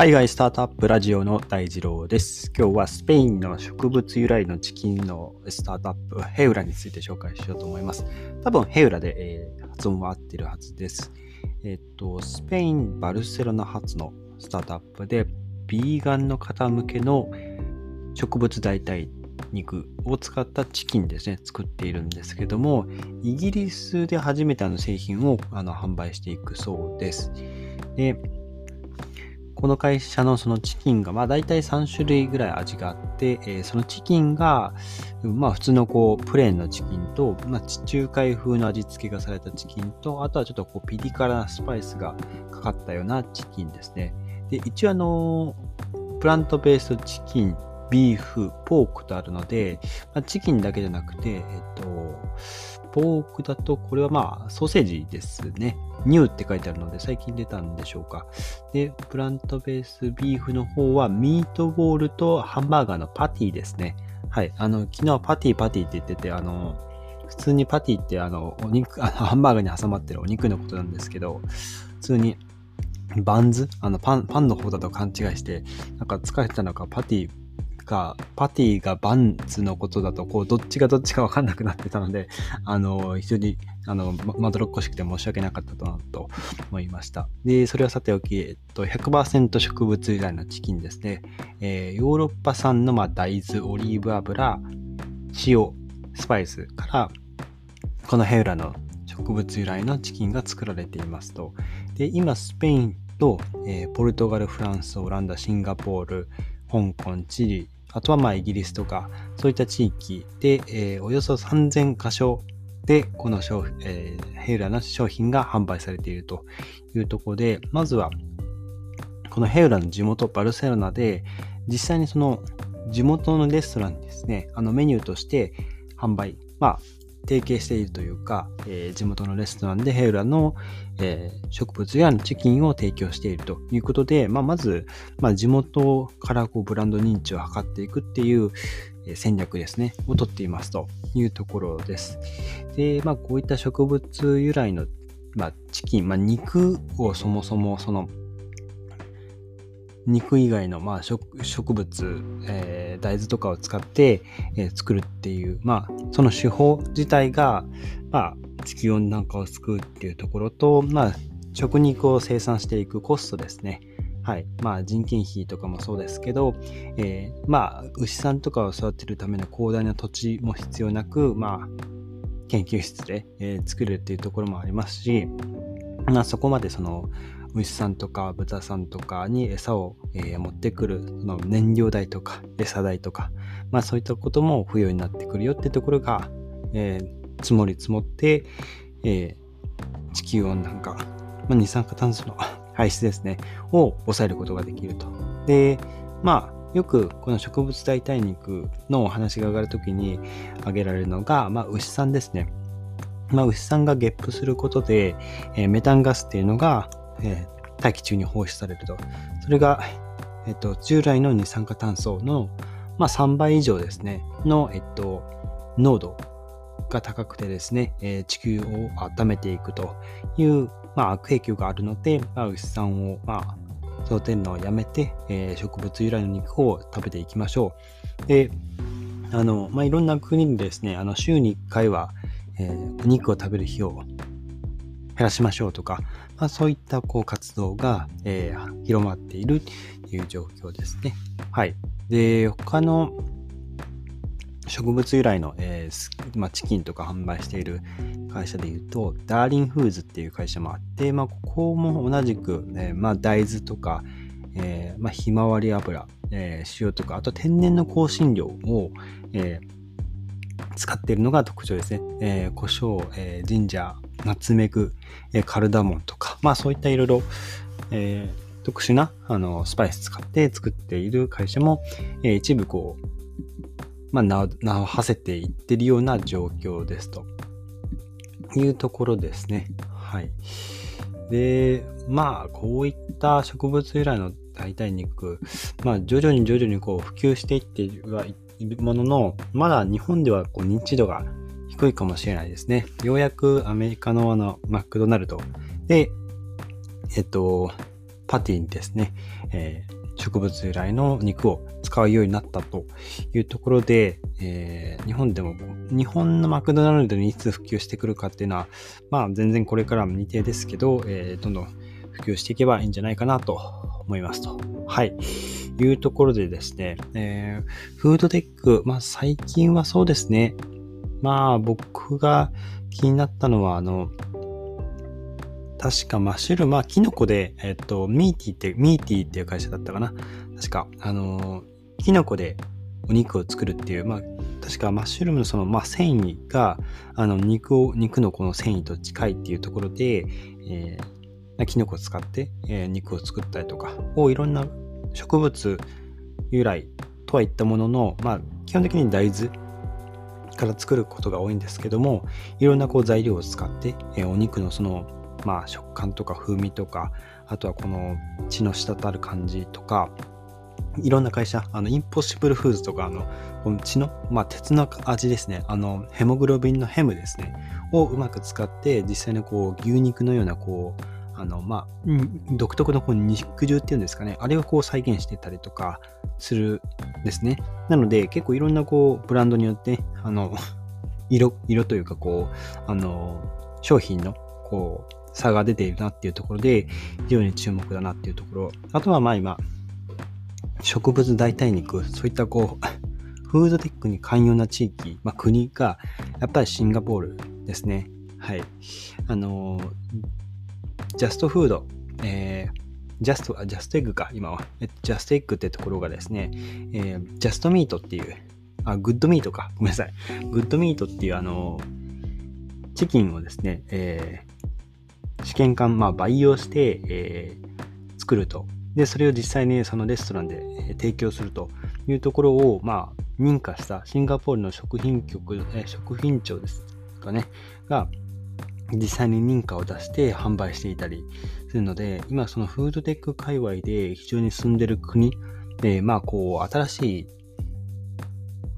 海外スタートアップラジオの大二郎です。今日はスペインの植物由来のチキンのスタートアップ、ヘウラについて紹介しようと思います。多分ヘウラで、えー、発音は合ってるはずです。えっ、と、スペイン・バルセロナ発のスタートアップで、ビーガンの方向けの植物代替肉を使ったチキンですね、作っているんですけども、イギリスで初めての製品をあの販売していくそうです。でこの会社のそのチキンが、まあ大体3種類ぐらい味があって、えー、そのチキンが、まあ普通のこう、プレーンのチキンと、まあ地中海風の味付けがされたチキンと、あとはちょっとこう、ピリ辛なスパイスがかかったようなチキンですね。で、一応あの、プラントベースチキン、ビーフ、ポークとあるので、まあ、チキンだけじゃなくて、えっと、ポークだと、これはまあ、ソーセージですね。New って書いてあるので、最近出たんでしょうか。で、プラントベースビーフの方は、ミートボールとハンバーガーのパティですね。はい。あの、昨日はパティパティって言ってて、あの、普通にパティってあの、お肉、あの、ハンバーガーに挟まってるお肉のことなんですけど、普通にバンズ？あの、パン、パンの方だと勘違いして、なんか疲れてたのか、パティか、パティがバンズのことだと、こう、どっちがどっちかわかんなくなってたので、あの、非常に、あの、まどろっこしくて申し訳なかったとと思いました。で、それはさておき、えっと、100%植物由来のチキンですね。えー、ヨーロッパ産の、ま大豆、オリーブ油、塩、スパイスから、このヘウラの植物由来のチキンが作られていますと。で、今、スペインと、えー、ポルトガル、フランス、オランダ、シンガポール、香港、チリ、あとはまあイギリスとか、そういった地域で、えー、およそ3000箇所で、この、えー、ヘイラの商品が販売されているというところで、まずは、このヘウラの地元バルセロナで、実際にその地元のレストランですね、あのメニューとして販売、まあ、提携しているというか、えー、地元のレストランでヘウラの、えー、植物やチキンを提供しているということで、まあ、まず、まあ、地元からこうブランド認知を図っていくっていう戦略ですね、をとっていますというところです。で、まあ、こういった植物由来の、まあ、チキン、まあ、肉をそもそもその肉以外の、まあ、植物、えー、大豆とかを使って、えー、作るっていう、まあ、その手法自体が、まあ、地球温暖化を救うっていうところと、まあ、食肉を生産していくコストですね。はい。まあ、人件費とかもそうですけど、えー、まあ、牛さんとかを育てるための広大な土地も必要なく、まあ、研究室で、えー、作るっていうところもありますし、まあ、そこまでその、牛さんとか豚さんとかに餌を、え、持ってくるその燃料代とか餌代とか、まあそういったことも不要になってくるよってところが、えー、積もり積もって、えー、地球温暖化、まあ、二酸化炭素の 排出ですね、を抑えることができると。で、まあよくこの植物代替肉のお話が上がるときに挙げられるのが、まあ、牛さんですね。まあ、牛さんがゲップすることで、えー、メタンガスっていうのが、えー、大気中に放出されると。それが、えっと、従来の二酸化炭素の、まあ、3倍以上ですね、の、えっと、濃度が高くてですね、えー、地球を温めていくという、まあ、悪影響があるので、まあ、牛さんを、まあ、育てるのをやめて、えー、植物由来の肉を食べていきましょう。で、あの、まあ、いろんな国でですね、あの、週に1回は、えー、肉を食べる日を減らしましょうとか、まあ、そういったこう活動が、えー、広まっているという状況ですね。はい。で、他の植物由来の、えーまあ、チキンとか販売している会社でいうと、ダーリンフーズっていう会社もあって、まあ、ここも同じく、えまあ、大豆とか、えーまあ、ひまわり油、えー、塩とか、あと天然の香辛料を、えー、使っているのが特徴ですね。えー、胡椒、えー、ジンジャー、ナツメグ、えカルダモンとか、まあそういったいろいろ、特殊なあのスパイス使って作っている会社も、えー、一部こう、まあ名を馳せていってるような状況ですというところですね。はい。で、まあこういった植物由来の代替肉、まあ徐々に徐々にこう普及していってはいるものの、まだ日本ではこう認知度が低いかもしれないですね。ようやくアメリカのあのマクドナルドで、えっと、パティにですね、えー植物由来の肉を使うようになったというところで、えー、日本でも、日本のマクドナルドにいつ普及してくるかっていうのは、まあ全然これからも未定ですけど、えー、どんどん普及していけばいいんじゃないかなと思いますと。はい。いうところでですね、えー、フードテック、まあ最近はそうですね、まあ僕が気になったのは、あの、確かマッシュルームはキノコで、えっと、ミーティーって、ミーティーっていう会社だったかな。確か、あの、キノコでお肉を作るっていう、まあ、確かマッシュルームのその、まあ、繊維が、あの、肉を、肉のこの繊維と近いっていうところで、えー、キノコを使って、えー、肉を作ったりとかをいろんな植物由来とはいったものの、まあ、基本的に大豆から作ることが多いんですけども、いろんなこう材料を使って、え、お肉のそのまあ、食感とか風味とかあとはこの血の滴る感じとかいろんな会社、あの、インポッシブルフーズとか、あの、この血の、まあ、鉄の味ですね。あの、ヘモグロビンのヘムですね。をうまく使って、実際にこう、牛肉のような、こう、あの、まあ、独特のこの肉汁っていうんですかね。あれをこう再現してたりとかするですね。なので、結構いろんなこう、ブランドによって、あの、色、色というかこう、あの、商品の、こう、差が出ているなっていうところで、非常に注目だなっていうところ。あとはまあ今、植物代替肉、そういったこう、フードテックに寛容な地域、まあ、国が、やっぱりシンガポールですね。はい。あの JUST フード、えー、 JUST、あ、 JUST Egg か、今は。 JUST Egg ってところがですね、えー、 JUST Meat っていう、あ、 GOOD Meat か。ごめんなさい。 GOOD Meat っていう、あの、チキンをですね、え試験管、まあ、培養して、えー、作ると。で、それを実際にそのレストランで、提供するというところを、まあ、認可したシンガポールの食品局、えー、食品庁ですかね、が、実際に認可を出して販売していたりするので、今そのフードテック界隈で非常に進んでる国で、まあこう新しい、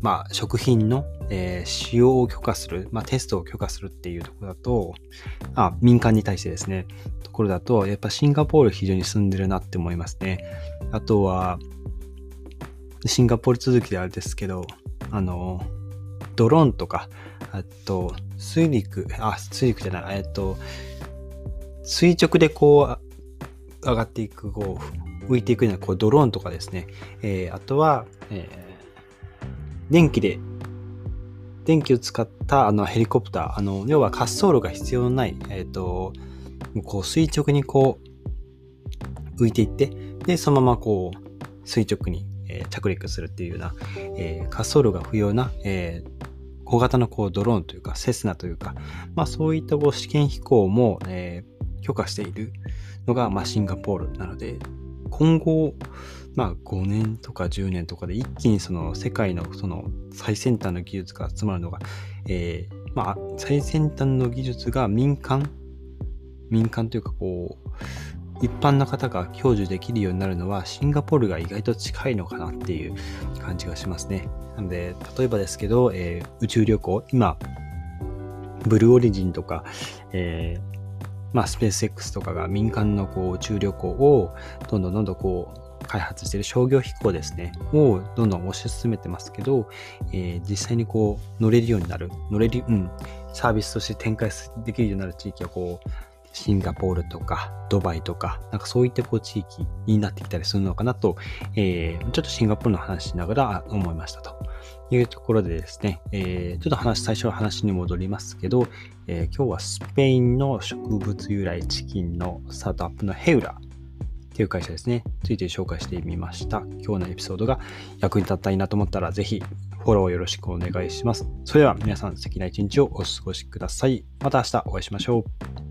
まあ食品のえー、使用を許可する、まあ、テストを許可するっていうところだと、あ、民間に対してですね、ところだと、やっぱシンガポール非常に進んでるなって思いますね。あとは、シンガポール続きであれですけど、あの、ドローンとか、あと、水陸、あ、水陸じゃない、えっと、垂直でこう、上がっていく、こう、浮いていくようなこうドローンとかですね、えー、あとは、えー、電気で電気を使ったあのヘリコプター、あの要は滑走路が必要のない、えっ、ー、と、こう垂直にこう浮いていって、で、そのままこう垂直に、えー、着陸するっていうような、えー、滑走路が不要な、えー、小型のこうドローンというか、セスナというか、まあそういったこう試験飛行も、えー、許可しているのが、まあ、シンガポールなので、今後、まあ5年とか10年とかで一気にその世界のその最先端の技術が集まるのが、えー、まあ最先端の技術が民間？民間というかこう一般の方が享受できるようになるのはシンガポールが意外と近いのかなっていう感じがしますね。なので、例えばですけど、えー、宇宙旅行、今、ブルーオリジンとか、えーまあ、スペース X とかが民間のこう宇宙旅行をどんどんどんどんこう開発している商業飛行ですね、をどんどん推し進めてますけど、えー、実際にこう乗れるようになる、乗れる、うん、サービスとして展開できるようになる地域はこう、シンガポールとかドバイとか、なんかそういったこう地域になってきたりするのかなと、えー、ちょっとシンガポールの話しながら思いましたというところでですね、えー、ちょっと話、最初の話に戻りますけど、えー、今日はスペインの植物由来チキンのスタートアップのヘウラっていう会社ですね、ついて紹介してみました。今日のエピソードが役に立ったいなと思ったら、ぜひフォローよろしくお願いします。それでは皆さん素敵な一日をお過ごしください。また明日お会いしましょう。